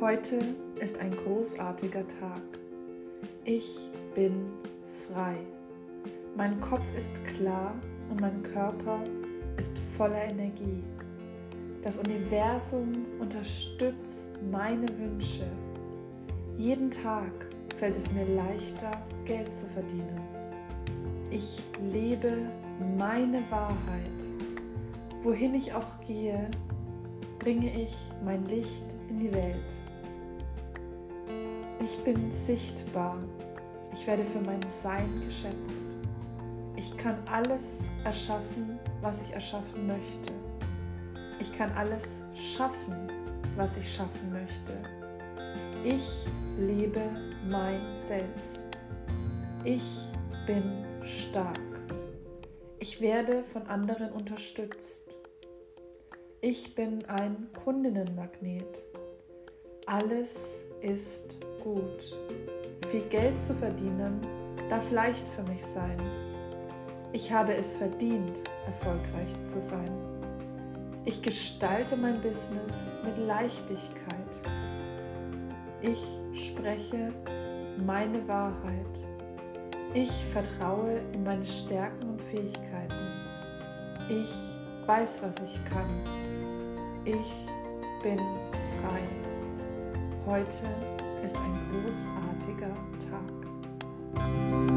Heute ist ein großartiger Tag. Ich bin frei. Mein Kopf ist klar und mein Körper ist voller Energie. Das Universum unterstützt meine Wünsche. Jeden Tag fällt es mir leichter, Geld zu verdienen. Ich lebe meine Wahrheit. Wohin ich auch gehe, bringe ich mein Licht in die Welt. Ich bin sichtbar. Ich werde für mein Sein geschätzt. Ich kann alles erschaffen, was ich erschaffen möchte. Ich kann alles schaffen, was ich schaffen möchte. Ich lebe mein Selbst. Ich bin stark. Ich werde von anderen unterstützt. Ich bin ein Kundinnenmagnet. Alles ist gut. Viel Geld zu verdienen darf leicht für mich sein. Ich habe es verdient, erfolgreich zu sein. Ich gestalte mein Business mit Leichtigkeit. Ich spreche meine Wahrheit. Ich vertraue in meine Stärken und Fähigkeiten. Ich weiß, was ich kann. Ich bin frei. Heute ist ein großartiger Tag.